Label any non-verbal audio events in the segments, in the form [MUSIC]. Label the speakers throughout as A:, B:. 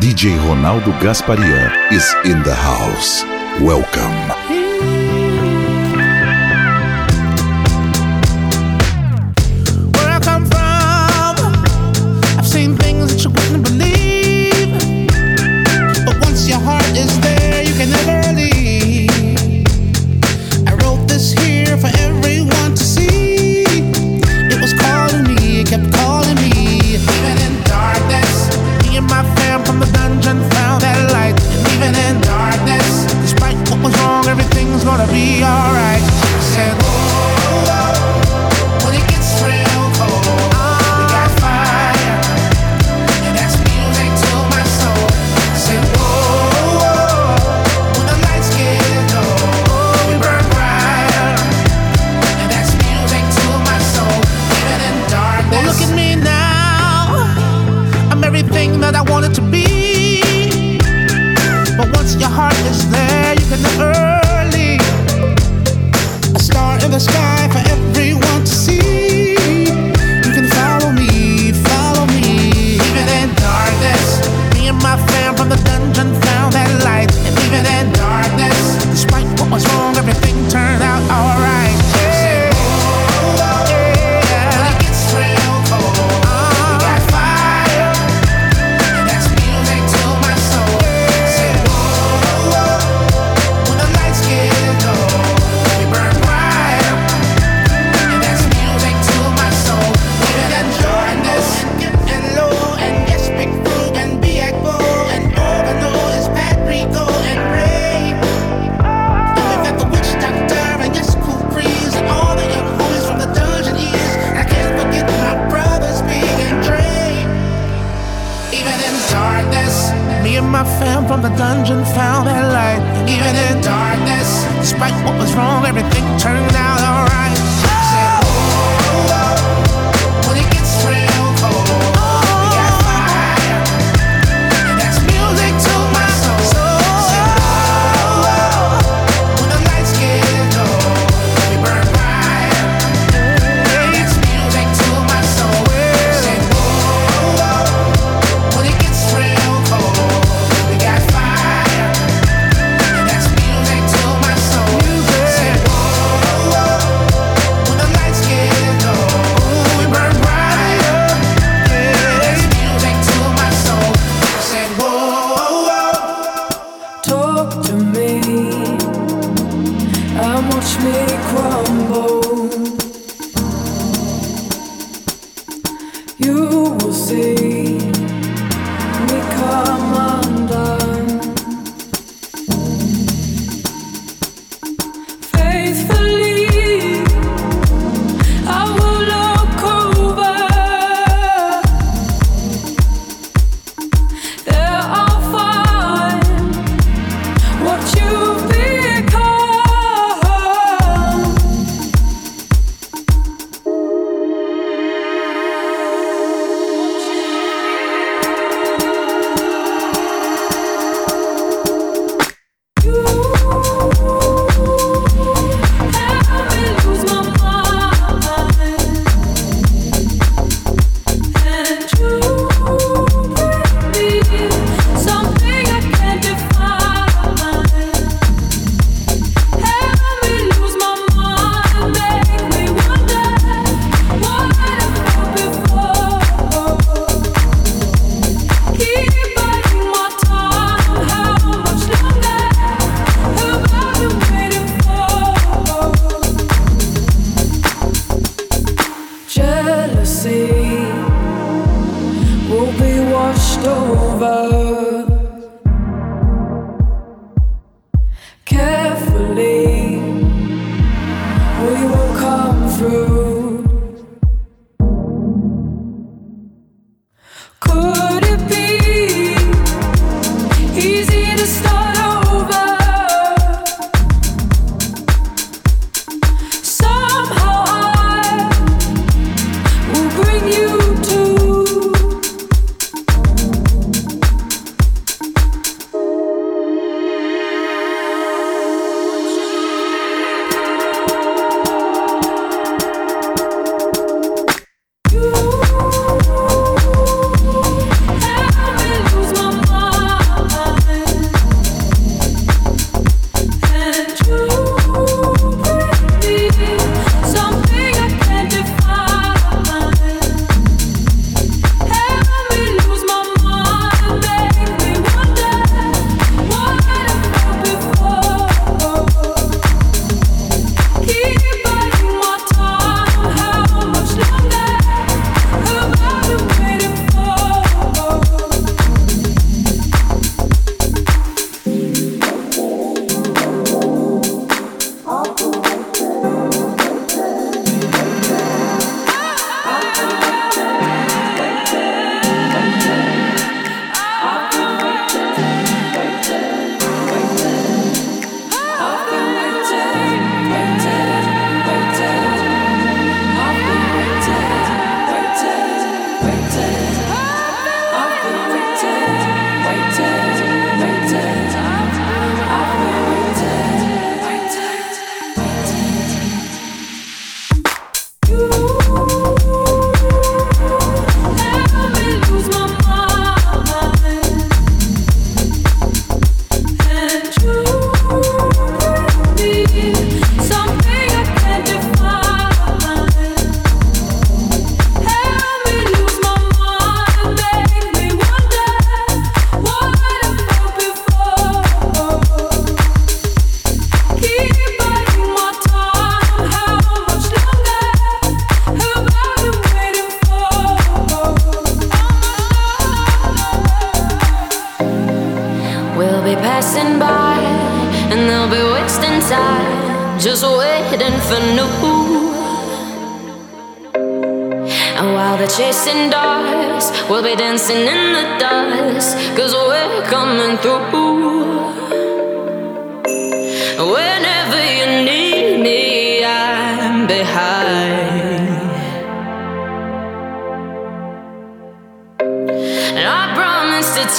A: DJ Ronaldo Gasparia is in the house. Welcome.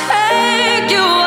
B: Take you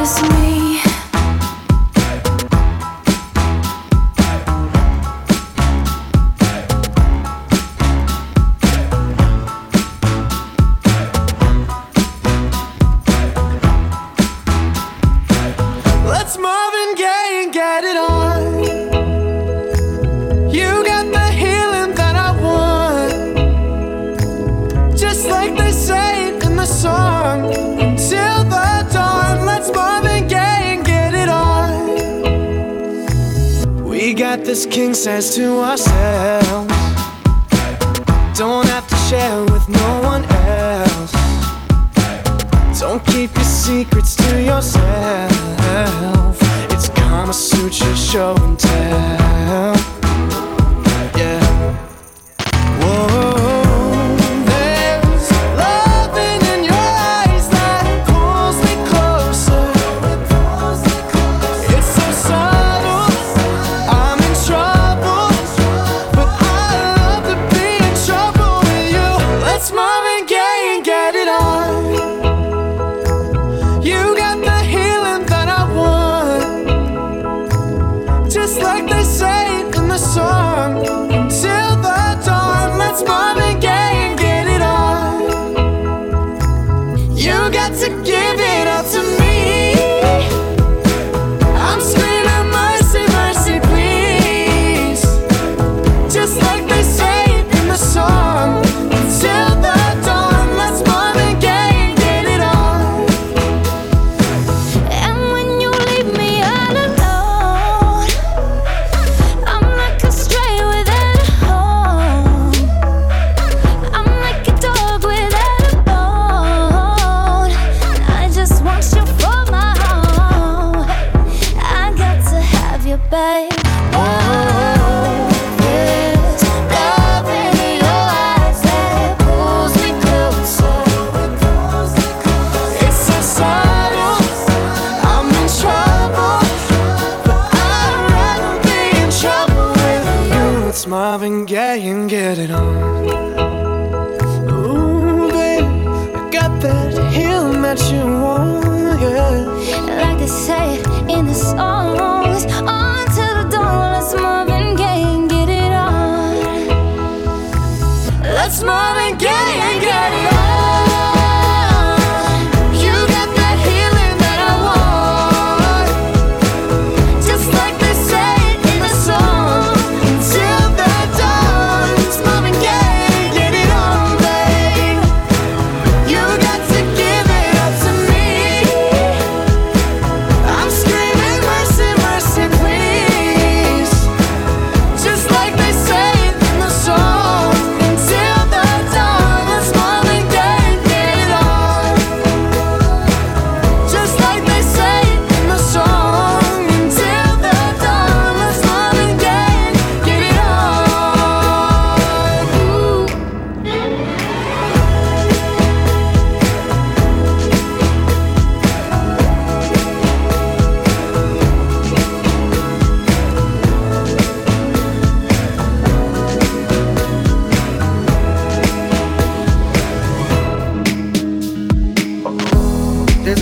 B: kiss me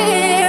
C: Disappear.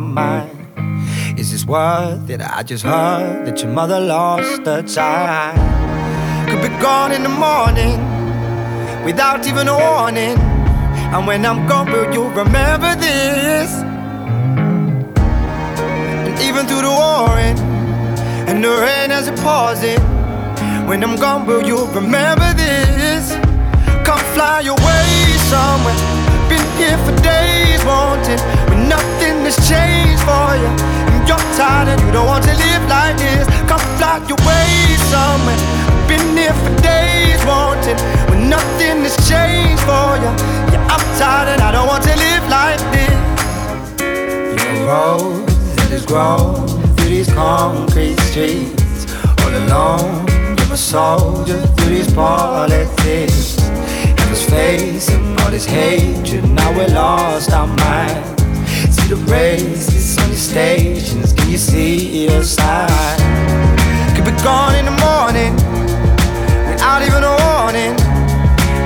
D: My mind. Is this worth it? I just heard that your mother lost a child. Could be gone in the morning without even a warning. And when I'm gone, will you remember this? And even through the warring and the rain as it pausing. When I'm gone, will you remember this? Come fly away somewhere. Been here for days, wanting when nothing has changed you. And you're tired and you don't want to live like this. Come fly away somewhere. Been here for days, wanting when nothing has changed for you. Yeah, I'm tired and I don't want to live like this. You're a rose that has grown through these concrete streets all alone a soldier through these politics. And was facing all this hatred, now we're lost our minds. The races on the stations, can you see your side? Could be gone in the morning, without even a warning.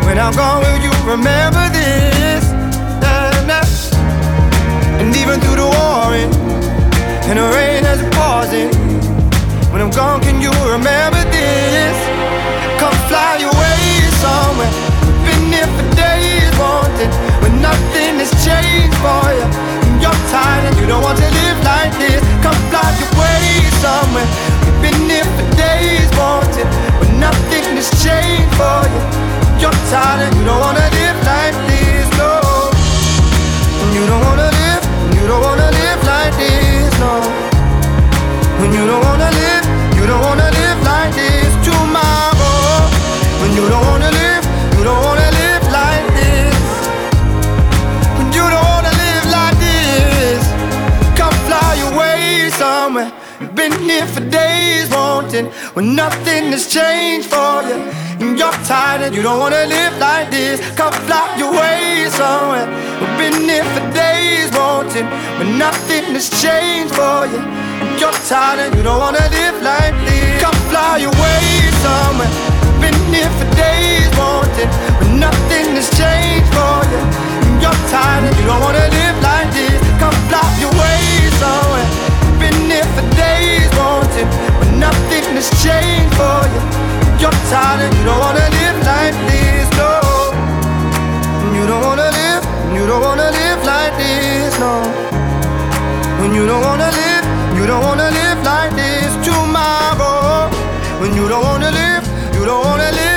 D: When I'm gone, will you remember this? And even through the warring, and the rain as it pausing. When I'm gone, can you remember this? Come fly away somewhere. Been here for days, wanting when nothing has changed for you. You're tired and you don't want to live like this. Come fly away somewhere. We've been here for days, wanting when nothing has changed for you. You're tired and you don't wanna live like this, no. You don't wanna live, you don't wanna live like this, no. When you don't wanna live, you don't wanna live Been here for days wanting when nothing has changed for you. And you're tired and you don't wanna live like this. Come fly away somewhere. We've been here for days wanting when nothing has changed for you. And You're tired and you don't wanna live like this. Come fly away somewhere. Been here for days, wanting, but nothing has changed for you. And You're tired and you don't wanna live like this. Come fly away somewhere. Been here for days, wanting, but nothing has changed for you. You're tired and you don't wanna live like this, no. You don't wanna live, you don't wanna live like this, no. When you don't wanna live you don't wanna live like this tomorrow. When you don't wanna live, you don't wanna live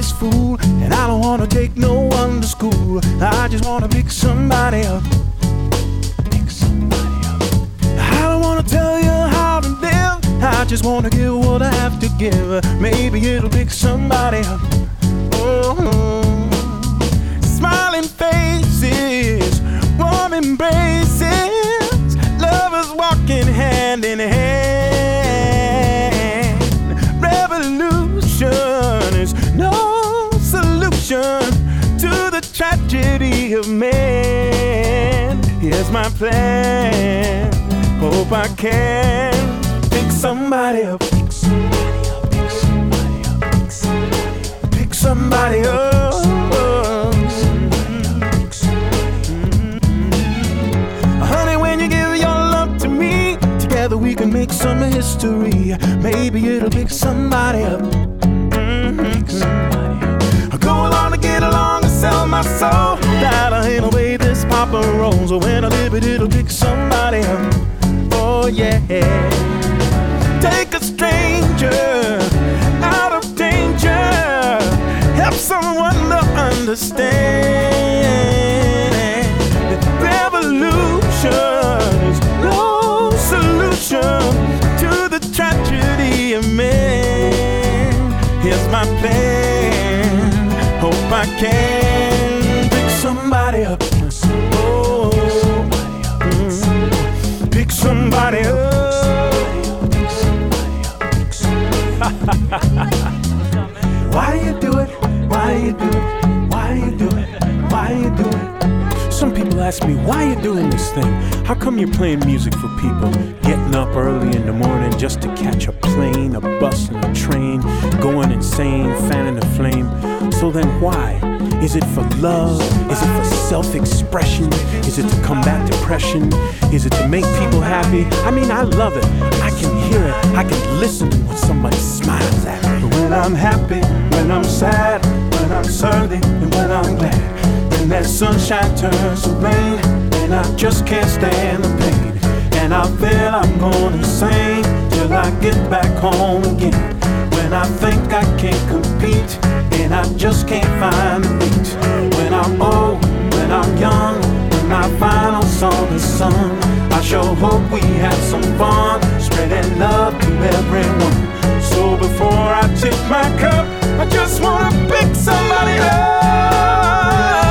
E: nobody's fool, and I don't wanna take no one to school. I just wanna pick somebody up. Pick somebody up. I don't wanna tell you how to live. I just wanna give what I have to give. Maybe it'll pick somebody up. Mm-hmm. Smiling faces, warm embraces, tragedy of man. Here's my plan. Hope I can pick somebody up. Pick somebody up. Pick somebody up. Pick somebody up. Honey, when you give your love to me, together we can make some history. Maybe it'll pick somebody up. Mm-hmm. Go along to get along sell my soul. That I in a way this papa rolls. When I live it, it'll pick somebody up. Oh yeah. Take a stranger out of danger help someone to understand revolution is no solution to the tragedy of man. Here's my plan. I can pick somebody up. Oh, mm. pick somebody up. [LAUGHS] Why do you do it? Why do you do it? Why you do it? Why you do it? Some people ask me, why you doing this thing? How come you're playing music for people? Getting up early in the morning just to catch a plane, a bus, and a train, going insane, fanning the flame. So then why? Is it for love? Is it for self expression? Is it to combat depression? Is it to make people happy? I mean, I love it. I can hear it. I can listen when somebody smiles at me. When I'm happy, when I'm sad, when I'm surly, and when I'm glad. When that sunshine turns to rain, and I just can't stand the pain. And I feel I'm going insane till I get back home again. When I think I can't compete, and I just can't find the beat. When I'm old, when I'm young, when my final song is sung, I sure hope we have some fun, spreading love to everyone. So before I tip my cup, I just wanna pick somebody up.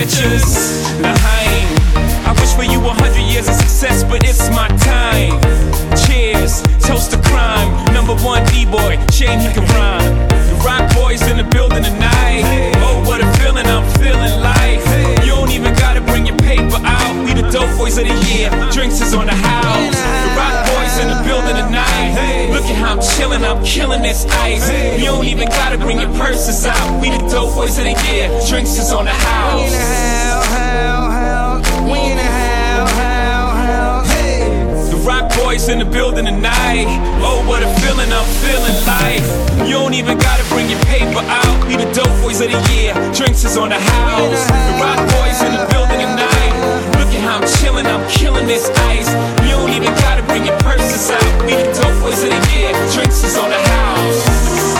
F: Bitches. L'chaim. I wish for you a hundred years of success, but it's my time. Cheers, toast to crime. Number one D-boy, shame he can rhyme. The rock boys in the building tonight. Oh, what a feeling I'm feeling like. You don't even gotta bring your paper out. We the dope boys of the year. Drinks is on the house. The rock boys in the building tonight. Look at how I'm chilling, I'm killing this ice. You don't even gotta bring your purses out. We the dope boys of the year. Building tonight. Oh, what a feeling I'm feeling like. You don't even gotta bring your paper out. We the dope boys of the year. Drinks is on the house. The rock boys in the building tonight. Look at how I'm chilling, I'm killing this ice. You don't even gotta bring your purses out. We the dope boys of the year. Drinks is on the house.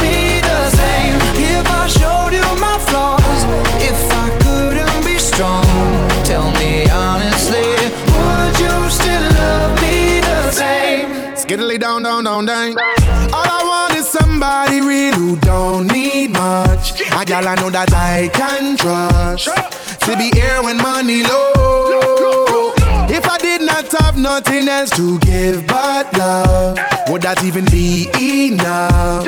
G: me showed you my flaws, if I couldn't be strong, tell me honestly, would you still love me the same?
A: Skiddly down, down, down, down. All I want is somebody real who don't need much. A gal I know that I can trust. To be here when money low. If I did not have nothing else to give but love, would that even be enough?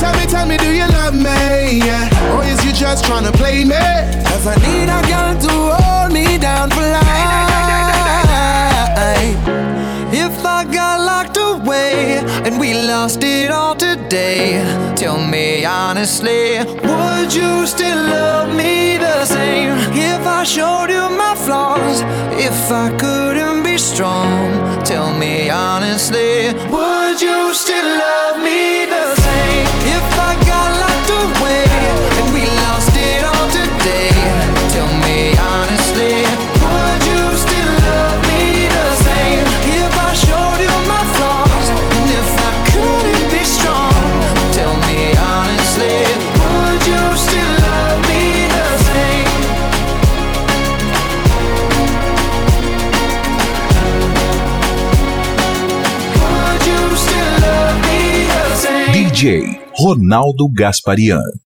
H: Tell me, tell me, do you love me? Yeah. Or is you just trying to play me?
G: Cause I need a girl to hold me down for life. If I got locked away and we lost it all today, tell me honestly, would you still love me the same? If I showed you my flaws, if I couldn't be strong, tell me honestly, would you still love me? If I got
I: DJ Ronaldo Gasparian.